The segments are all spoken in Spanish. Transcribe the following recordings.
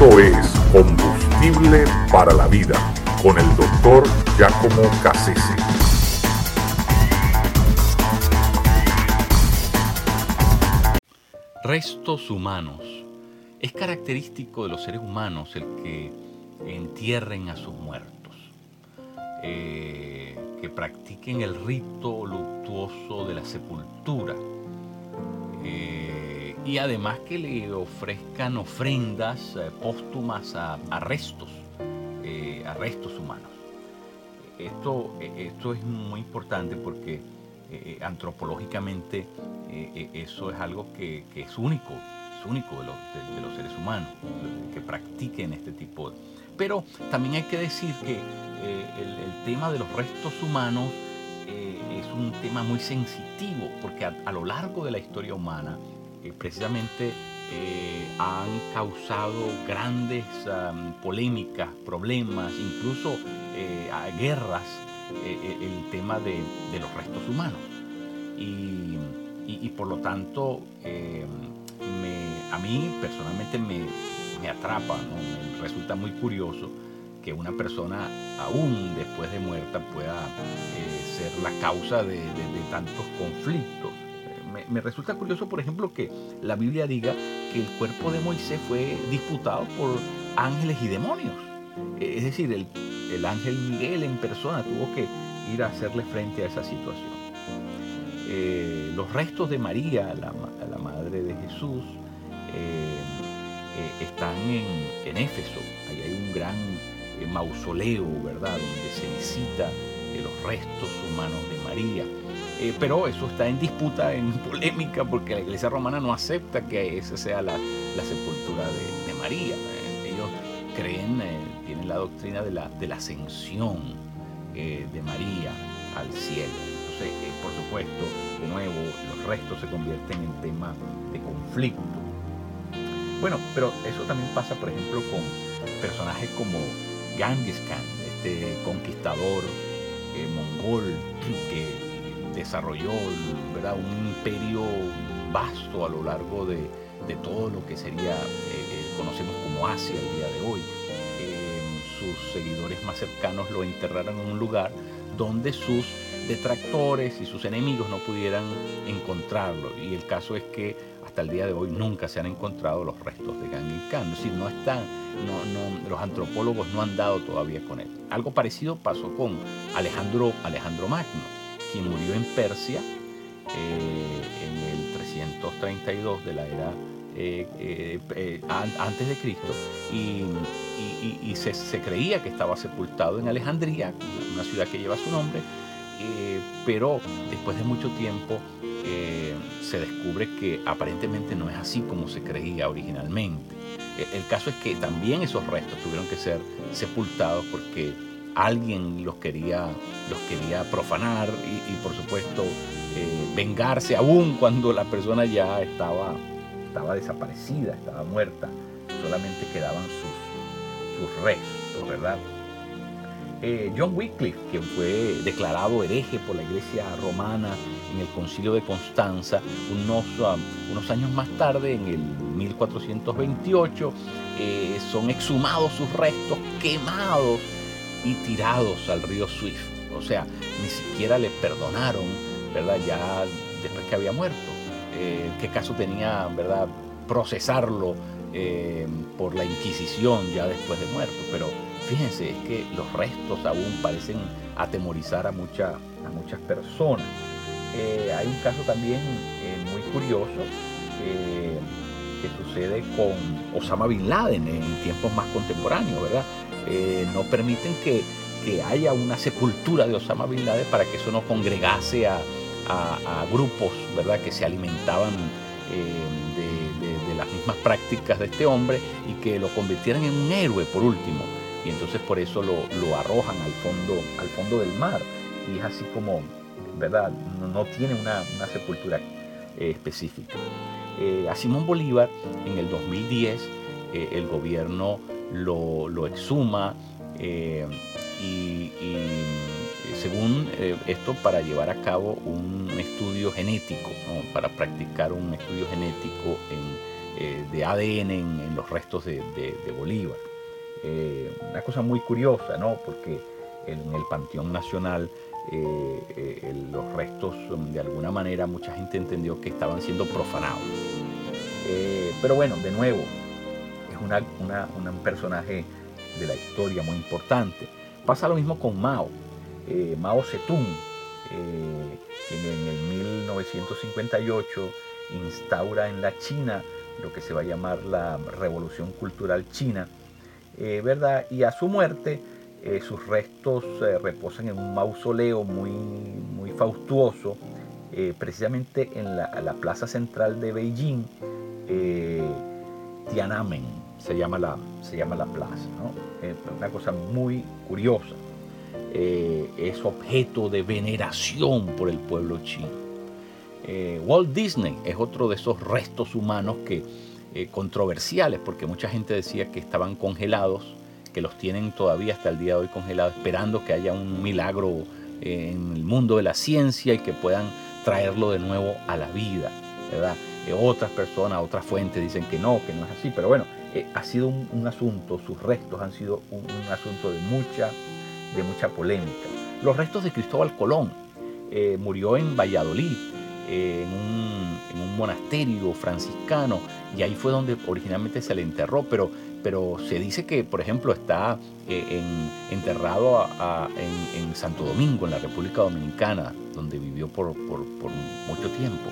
Esto es Combustible para la Vida con el doctor Giacomo Cassese. Restos humanos. Es característico de los seres humanos el que entierren a sus muertos, eh, que practiquen el rito luctuoso de la sepultura eh, y además que le ofrezcan ofrendas eh, póstumas a, restos, a restos humanos. Esto, esto es muy importante porque antropológicamente eso es algo que, es único, es único de los, de los seres humanos, que practiquen este tipo de pero también hay que decir que eh, el, tema de los restos humanos eh, es un tema muy sensitivo, porque a, lo largo de la historia humana, eh, precisamente han causado grandes polémicas, problemas, incluso guerras, el tema de, los restos humanos. Y, por lo tanto, a mí personalmente me, me atrapa, me resulta muy curioso que una persona aún después de muerta pueda eh, ser la causa de, tantos conflictos. Eh, me, resulta curioso, por ejemplo, que la Biblia diga que el cuerpo de Moisés fue disputado por ángeles y demonios. Eh, es decir, el, ángel Miguel en persona tuvo que ir a hacerle frente a esa situación. los restos de María, la, madre de Jesús, eh, están en, Éfeso. Ahí hay un gran eh, mausoleo, ¿verdad? Donde se visita eh, los restos humanos de María. Pero eso está en disputa, en polémica, porque la iglesia romana no acepta que esa sea la, sepultura de, María. ellos creen, tienen la doctrina de la, ascensión de María al cielo. Entonces, por supuesto, de nuevo, los restos se convierten en tema de conflicto bueno, pero eso también pasa, por ejemplo, con personajes como Genghis Khan, este conquistador eh, mongol que desarrolló ¿verdad? un imperio vasto a lo largo de, todo lo que sería, eh, eh, conocemos como Asia el día de hoy. sus seguidores más cercanos lo enterraron en un lugar donde sus detractores y sus enemigos no pudieran encontrarlo. Y el caso es que hasta el día de hoy nunca se han encontrado los restos de Genghis Khan. Es decir, no están, no, los antropólogos no han dado todavía con él. Algo parecido pasó con Alejandro, Alejandro Magno, quien murió en Persia eh, en el 332 de la era eh, eh, antes de Cristo y, se, se, creía que estaba sepultado en Alejandría, una ciudad que lleva su nombre, pero después de mucho tiempo eh, se descubre que aparentemente no es así como se creía originalmente. E, el caso es que también esos restos tuvieron que ser sepultados porque alguien los quería, los quería profanar y, por supuesto eh, vengarse aún cuando la persona ya estaba, estaba desaparecida, estaba muerta, solamente quedaban sus, restos, ¿verdad? Eh, John Wycliffe, quien fue declarado hereje por la iglesia romana en el concilio de Constanza, unos, unos años más tarde, en el 1428, eh, son exhumados sus restos, quemados y tirados al río Swift. O sea, ni siquiera le perdonaron, ¿verdad? Ya después que había muerto. Eh, ¿Qué caso tenía, ¿verdad? Procesarlo por la Inquisición ya después de muerto. Pero fíjense, es que los restos aún parecen atemorizar a, mucha, a muchas personas. Eh, hay un caso también eh, muy curioso eh, que sucede con Osama Bin Laden en tiempos más contemporáneos, ¿verdad? No permiten que, haya una sepultura de Osama Bin Laden para que eso no congregase a, grupos, ¿verdad? Que se alimentaban de, de las mismas prácticas de este hombre y que lo convirtieran en un héroe por último y entonces por eso lo, arrojan al fondo, al fondo del mar. Y es así como, ¿verdad? No, tiene una, sepultura eh, específica. Eh, a Simón Bolívar en el 2010 eh, el gobierno lo, exhuma y, según esto para llevar a cabo un estudio genético, para practicar un estudio genético en de ADN en, los restos de, Bolívar. una cosa muy curiosa, ¿no? Porque en el Panteón Nacional los restos, de alguna manera, mucha gente entendió que estaban siendo profanados. pero bueno, de nuevo, un personaje de la historia muy importante. Pasa lo mismo con Mao. Eh, Mao Zedong, eh, quien en el 1958 instaura en la China lo que se va a llamar la Revolución Cultural China, eh, ¿verdad? Y a su muerte, sus restos reposan en un mausoleo muy, muy faustuoso, precisamente en la, la, plaza central de Beijing, Tiananmen, se llama la, se llama la plaza. Es una cosa muy curiosa. Eh, es objeto de veneración por el pueblo chino. Eh, Walt Disney es otro de esos restos humanos que eh, controversiales, porque mucha gente decía que estaban congelados, que los tienen todavía hasta el día de hoy congelados, esperando que haya un milagro en el mundo de la ciencia y que puedan traerlo de nuevo a la vida, otras personas, otras fuentes dicen que no, que no es así, pero bueno, eh, ha sido un, asunto, sus restos han sido un, asunto de mucha, de mucha polémica. Los restos de Cristóbal Colón eh, murió en Valladolid, eh, en, un, monasterio franciscano, y ahí fue donde originalmente se le enterró, pero, pero se dice que, por ejemplo, está enterrado en, Santo Domingo, en la República Dominicana, donde vivió por mucho tiempo.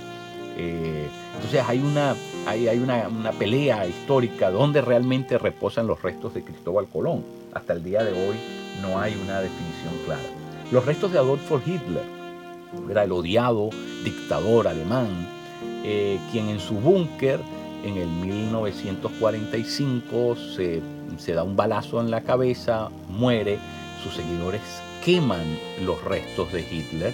Eh, entonces hay, una, hay, hay una, pelea histórica donde realmente reposan los restos de Cristóbal Colón. Hasta el día de hoy no hay una definición clara. Los restos de Adolfo Hitler, era el odiado dictador alemán, eh, quien en su búnker en el 1945 se, se da un balazo en la cabeza, muere, sus seguidores queman los restos de Hitler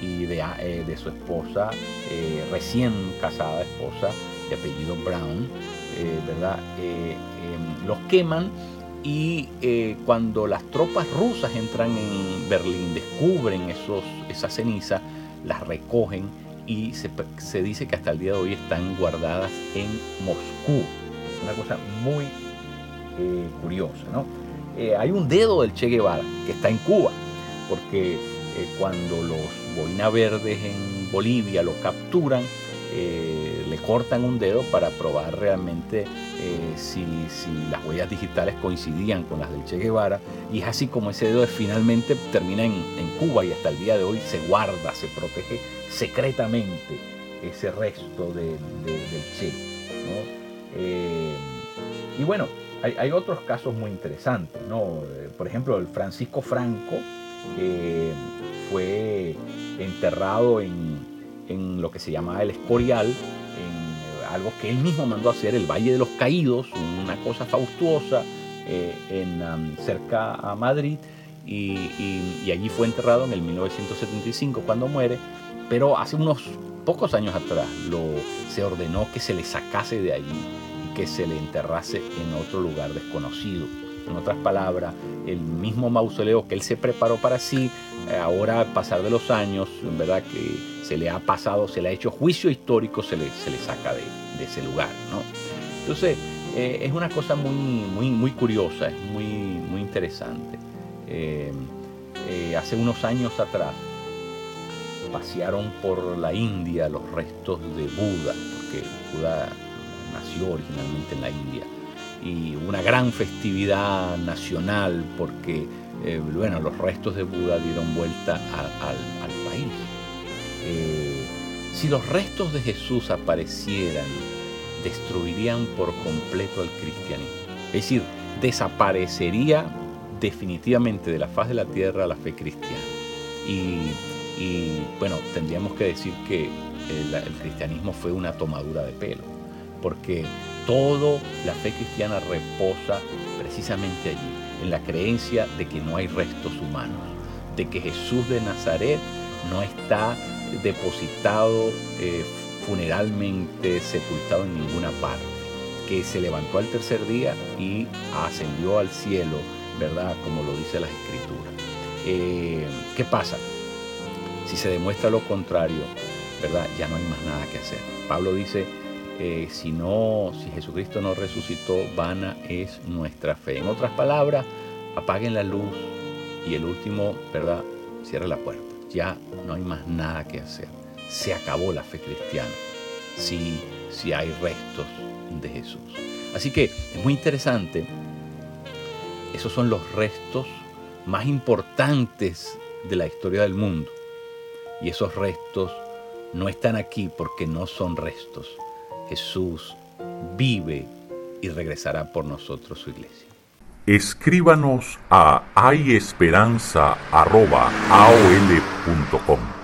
y de, eh, de su esposa, eh, recién casada esposa de apellido Brown, eh, ¿verdad? Em, los queman y cuando las tropas rusas entran en Berlín, descubren esos, esa ceniza, las recogen y se, se, dice que hasta el día de hoy están guardadas en Moscú. Una cosa muy curiosa, ¿no? hay un dedo del Che Guevara que está en Cuba, porque cuando los boina verdes en Bolivia lo capturan, eh, le cortan un dedo para probar realmente eh, si, las huellas digitales coincidían con las del Che Guevara. Y es así como ese dedo finalmente termina en, Cuba y hasta el día de hoy se guarda, se protege secretamente ese resto del Che. Eh, y bueno, hay, otros casos muy interesantes. ¿no? Por ejemplo, el Francisco Franco fue enterrado en, lo que se llamaba el Escorial, en algo que él mismo mandó a hacer, el Valle de los Caídos, una cosa faustuosa, eh, en, cerca a Madrid, y, allí fue enterrado en el 1975 cuando muere, pero hace unos pocos años atrás se ordenó que se le sacase de allí y que se le enterrase en otro lugar desconocido. En otras palabras, el mismo mausoleo que él se preparó para sí, eh, ahora al pasar de los años, en verdad que se le ha pasado, se le ha hecho juicio histórico, se le, se le saca de, ese lugar. ¿no? Entonces, eh, es una cosa muy, muy, muy curiosa, es muy, muy interesante. Eh, hace unos años atrás pasearon por la India los restos de Buda, porque Buda nació originalmente en la India y una gran festividad nacional porque eh, bueno, los restos de Buda dieron vuelta al, país. Eh, si los restos de Jesús aparecieran, destruirían por completo al cristianismo. Es decir, desaparecería definitivamente de la faz de la tierra la fe cristiana. Y, bueno, tendríamos que decir que el, el cristianismo fue una tomadura de pelo, porque todo la fe cristiana reposa precisamente allí, en la creencia de que no hay restos humanos, de que Jesús de Nazaret no está depositado eh, funeralmente, sepultado en ninguna parte, que se levantó al tercer día y ascendió al cielo, ¿verdad? Como lo dice la escritura. Eh, ¿Qué pasa? Si se demuestra lo contrario, ¿verdad? Ya no hay más nada que hacer. Pablo dice, eh, si no, si Jesucristo no resucitó, vana es nuestra fe. En otras palabras, apaguen la luz y el último, ¿verdad? Cierra la puerta. Ya no hay más nada que hacer. Se acabó la fe cristiana. Si, si hay restos de Jesús. Así que es muy interesante. Esos son los restos más importantes de la historia del mundo. Y esos restos no están aquí porque no son restos. Jesús vive y regresará por nosotros su iglesia. Escríbanos a hayesperanza.aol.com